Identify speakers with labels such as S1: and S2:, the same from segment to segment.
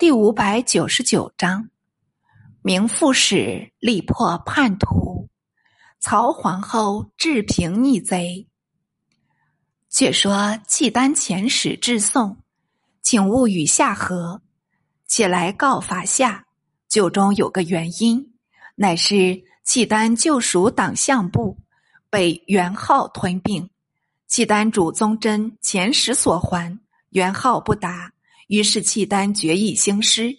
S1: 第五百九十九章，明副使力破叛徒，曹皇后治平逆贼。却说契丹遣使至宋，请勿与下和，且来告法下。就中有个原因，乃是契丹旧属党项部被元昊吞并，契丹主宗真遣使所还，元昊不答。于是契丹决意兴师，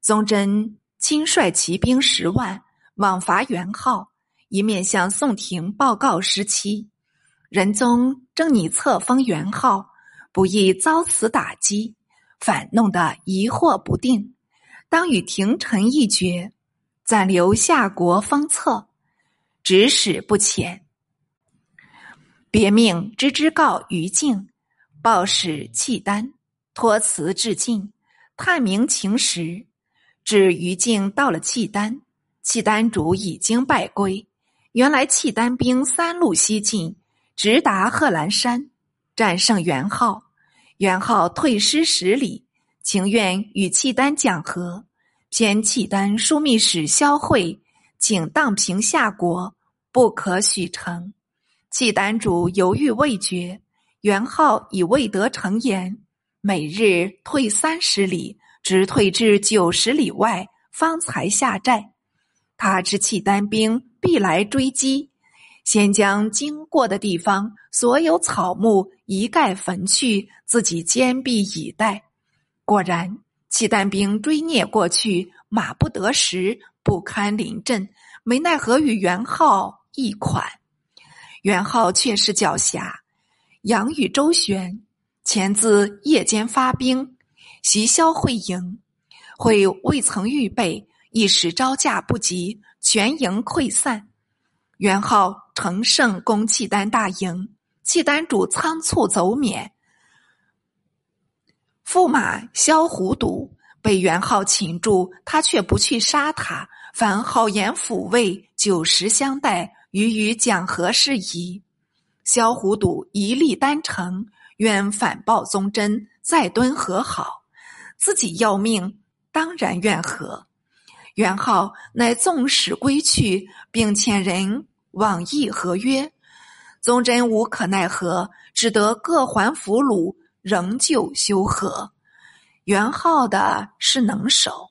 S1: 宗真亲率骑兵十万往伐元昊，一面向宋廷报告失期。仁宗正拟册封元昊，不意遭此打击，反弄得疑惑不定，当与廷臣议决，暂留夏国封册，指使不遣。别命知之告于敬，报使契丹。托辞致敬，探明情实。至于静到了契丹，契丹主已经败归。原来契丹兵三路西进，直达贺兰山，战胜元昊。元昊退师十里，情愿与契丹讲和，偏契丹枢密使萧慧请荡平夏国，不可许成。契丹主犹豫未决，元昊已未得成言。每日退三十里，直退至九十里外，方才下寨。他知契丹兵必来追击，先将经过的地方所有草木一概焚去，自己坚壁以待。果然，契丹兵追孽过去，马不得食，不堪临阵，没奈何与元昊一款。元昊却是狡黠，杨与周旋。前自夜间发兵袭萧会营，会未曾预备，一时招架不及，全营溃散。元昊乘胜攻契丹大营，契丹主仓促走免，驸马萧胡独被元昊擒住，他却不去杀他，反好言抚慰，酒食相待，与与讲和事宜。萧胡独一力单城。愿反报宗真，再敦和好，自己要命，当然愿和。元昊乃纵使归去，并遣人往议和约，宗真无可奈何，只得各还俘虏，仍旧修和。元昊的是能手。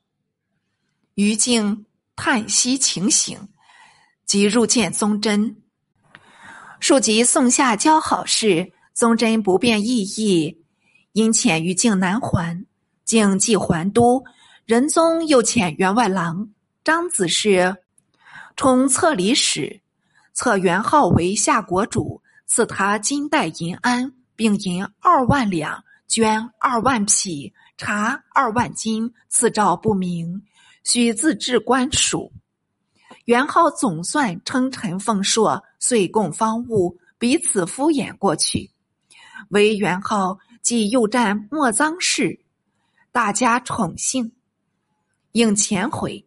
S1: 于静叹息情形，即入见宗真，庶及宋夏交好事。宗真不便异议，因遣于靖南还，靖既还都，仁宗又遣员外郎张子氏充册礼使，册元昊为夏国主，赐他金带银鞍，并银二万两，绢二万匹，茶二万斤，赐诏不明，须自置官署。元昊总算称臣奉硕，遂供方物，彼此敷衍过去。为元昊即又战莫臧氏，大家宠幸。应前回，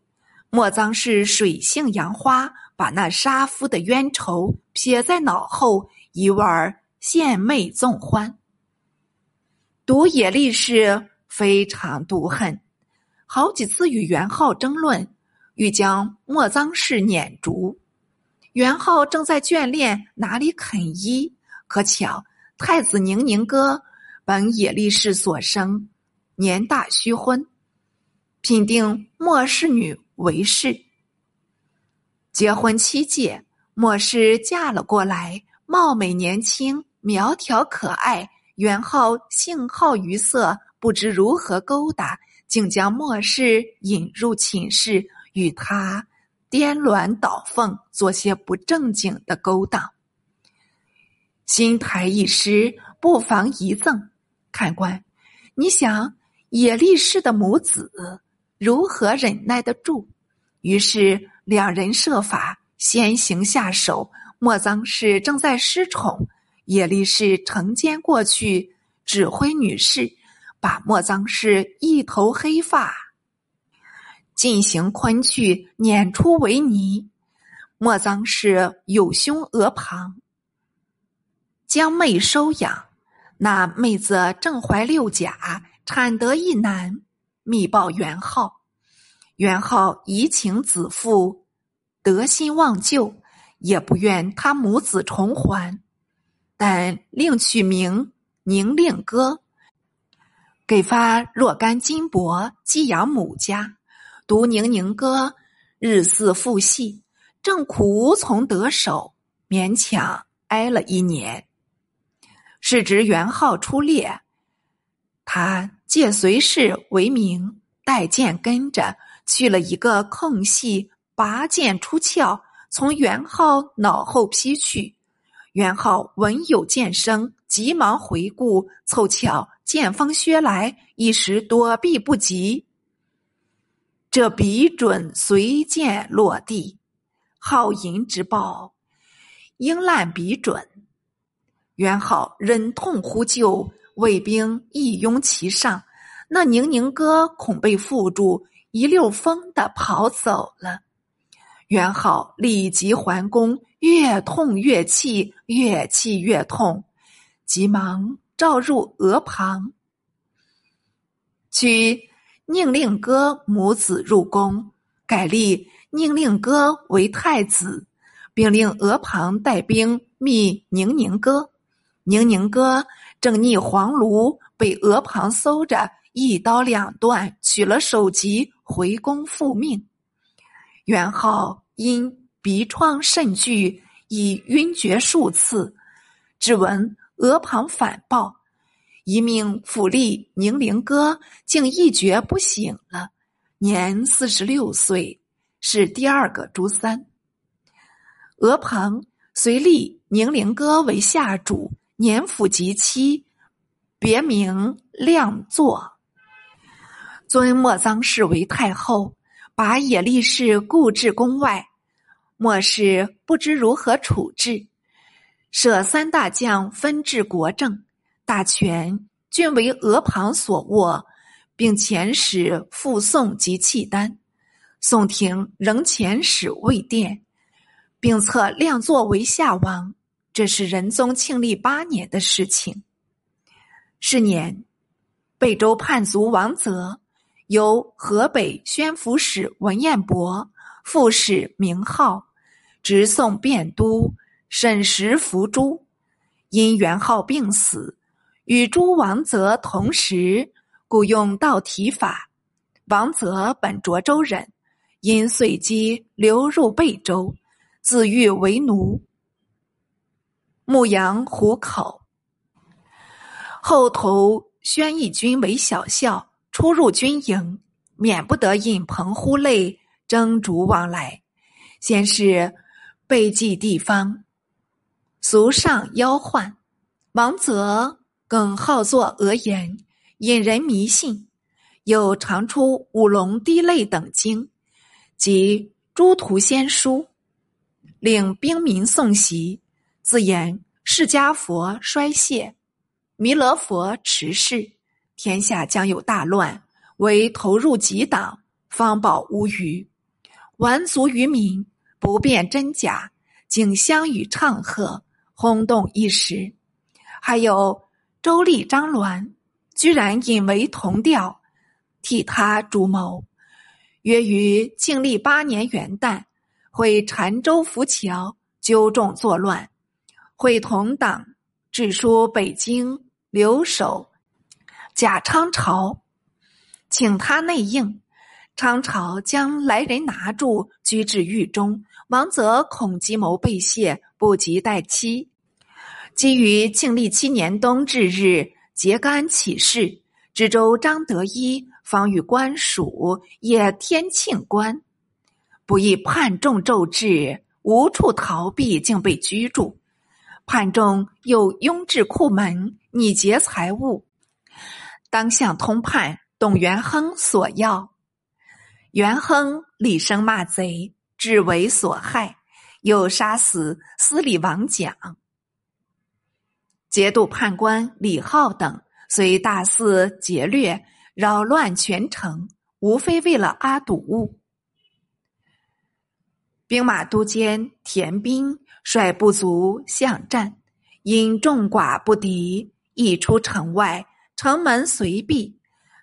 S1: 莫臧氏水性杨花，把那杀夫的冤仇撇在脑后，一味献媚纵欢。独野力士非常妒恨，好几次与元昊争论，欲将莫臧氏撵逐。元昊正在眷恋，哪里肯依？可巧。太子宁宁哥本野力士所生，年大虚婚，聘定莫氏女为氏。结婚七届，莫氏嫁了过来，貌美年轻，苗条可爱。元昊性好于色，不知如何勾搭，竟将莫氏引入寝室，与他颠鸾倒凤，做些不正经的勾当。新台一失，不妨一赠。看官，你想野力士的母子如何忍耐得住？于是两人设法先行下手。莫臧氏正在失宠，野力士承奸过去，指挥女士把莫臧氏一头黑发进行昆去，撵出为泥。莫臧氏有胸额旁。将妹收养，那妹子正怀六甲，产得一男，密报元昊。元昊移情子父，得心忘旧，也不愿他母子重还，但另取名宁令哥，给发若干金帛寄养母家。读宁宁歌，日思父系，正苦无从得手，勉强挨了一年。是值元昊出猎，他借随侍为名，带剑跟着去了一个空隙，拔剑出鞘，从元昊脑后劈去。元昊闻有剑声，急忙回顾，凑巧剑锋削来，一时躲避不及。这笔准随剑落地，皓银之报，应烂笔准。元昊忍痛呼救，卫兵一拥其上。那宁宁哥恐被缚住，一溜风的跑走了。元昊立即还宫，越痛越气，越气越痛，急忙召入额旁，取宁令哥母子入宫，改立宁令哥为太子，并令额旁带兵密宁宁哥。宁宁哥正逆黄炉，被额旁搜着，一刀两断，取了首级，回宫复命。元昊因鼻疮甚剧，已晕厥数次，只闻额旁反报，一命府吏宁陵哥竟一蹶不醒了，年四十六岁，是第二个朱三。额旁遂立宁陵哥为下主。年甫及妻，别名亮作，尊莫臧氏为太后，把野力士固置宫外。莫氏不知如何处置，设三大将分治国政，大权均为额旁所握，并遣使附送及契丹。宋廷仍遣使未电，并册亮作为夏王。这是仁宗庆历八年的事情。是年，贝州叛族王泽由河北宣抚使文彦博副使名号直送汴都审时伏诛。因元昊病死，与诸王泽同时，故用道体法。王泽本涿州人，因随机流入贝州，自欲为奴。牧羊虎口，后投宣义军为小校，出入军营，免不得引朋呼泪，争逐往来。先是备祭地方，俗上妖患。王泽更好作讹言，引人迷信，又常出五龙滴泪等经，及诸徒仙书，令兵民诵习。自言释迦佛衰谢，弥勒佛迟逝，天下将有大乱，唯投入己党，方保无虞。顽族于民不辨真假，竟相与唱和，轰动一时。还有周立、张鸾，居然引为同调，替他主谋。约于庆历八年元旦，会澶州浮桥，纠众作乱。会同党致书北京留守贾昌朝，请他内应。昌朝将来人拿住，拘至狱中。王泽恐计谋被泄，不及待期。基于庆历七年冬至日揭竿起事，知州张德一方与官署也天庆官，不意叛众骤至，无处逃避，竟被拘住。判中又拥至库门，拟劫财物，当向通判董元亨索要。元亨厉声骂贼，至为所害，又杀死司礼王蒋。节度判官李浩等虽大肆劫掠，扰乱全城，无非为了阿堵。兵马都监田斌。率部卒向战，因众寡不敌，一出城外，城门随闭。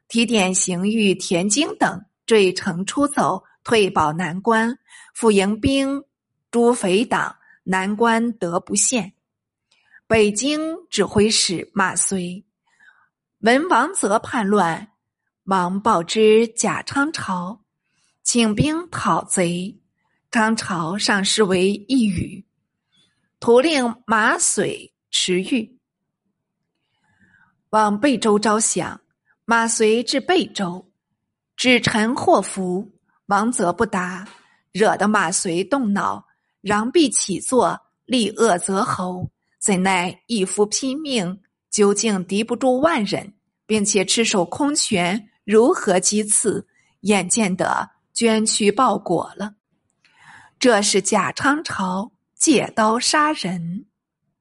S1: 提点刑狱、田京等坠城出走，退保南关，复迎兵诸匪党，南关得不陷。北京指挥使马遂闻王泽叛乱，忙报知贾昌朝，请兵讨贼。昌朝上诗为一语，徒令马遂驰愈，往贝州招降。马遂至贝州，指陈祸福，王泽不答，惹得马遂动恼，攘臂起坐，立恶泽侯。怎奈一夫拼命，究竟敌不住万人，并且赤手空拳，如何击刺？眼见得捐躯报国了。这是贾昌朝借刀杀人。